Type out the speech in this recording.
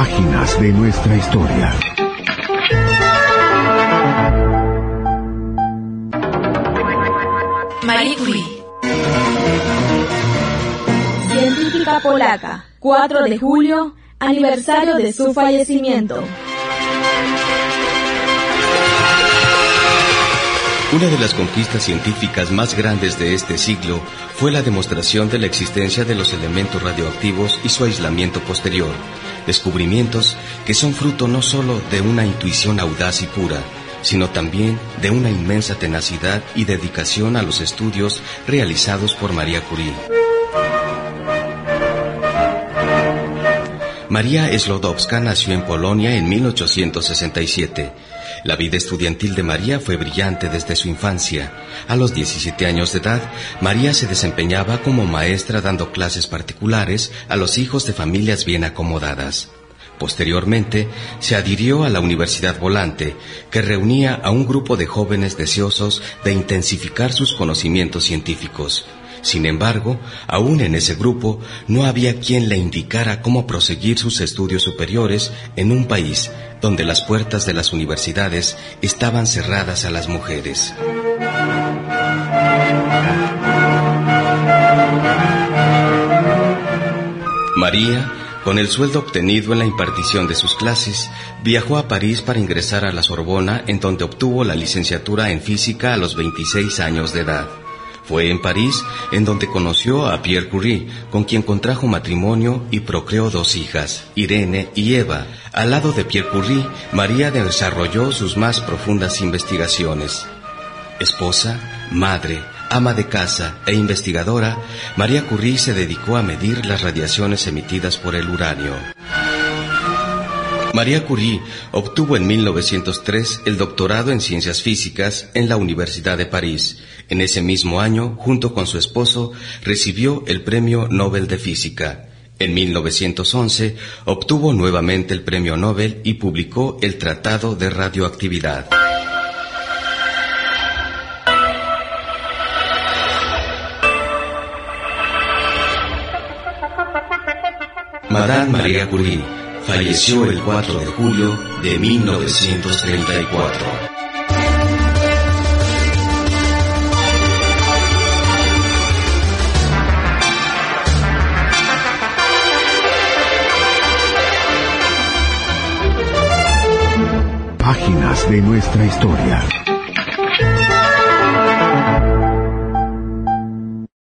Páginas de nuestra historia. Marie Curie. Científica polaca, 4 de julio, aniversario de su fallecimiento. Una de las conquistas científicas más grandes de este siglo fue la demostración de la existencia de los elementos radioactivos y su aislamiento posterior, descubrimientos que son fruto no solo de una intuición audaz y pura, sino también de una inmensa tenacidad y dedicación a los estudios realizados por María Curie. María Slodowska nació en Polonia en 1867. La vida estudiantil de María fue brillante desde su infancia. A los 17 años de edad, María se desempeñaba como maestra dando clases particulares a los hijos de familias bien acomodadas. Posteriormente, se adhirió a la Universidad Volante, que reunía a un grupo de jóvenes deseosos de intensificar sus conocimientos científicos. Sin embargo, aún en ese grupo no había quien le indicara cómo proseguir sus estudios superiores en un país donde las puertas de las universidades estaban cerradas a las mujeres. María, con el sueldo obtenido en la impartición de sus clases, viajó a París para ingresar a la Sorbona, en donde obtuvo la licenciatura en física a los 26 años de edad. Fue en París en donde conoció a Pierre Curie, con quien contrajo matrimonio y procreó dos hijas, Irene y Eva. Al lado de Pierre Curie, María desarrolló sus más profundas investigaciones. Esposa, madre, ama de casa e investigadora, María Curie se dedicó a medir las radiaciones emitidas por el uranio. María Curie obtuvo en 1903 el doctorado en ciencias físicas en la Universidad de París. En ese mismo año, junto con su esposo, recibió el Premio Nobel de Física. En 1911 obtuvo nuevamente el Premio Nobel y publicó el Tratado de Radioactividad. Madame María Curie falleció el 4 de julio de 1934. Páginas de nuestra historia.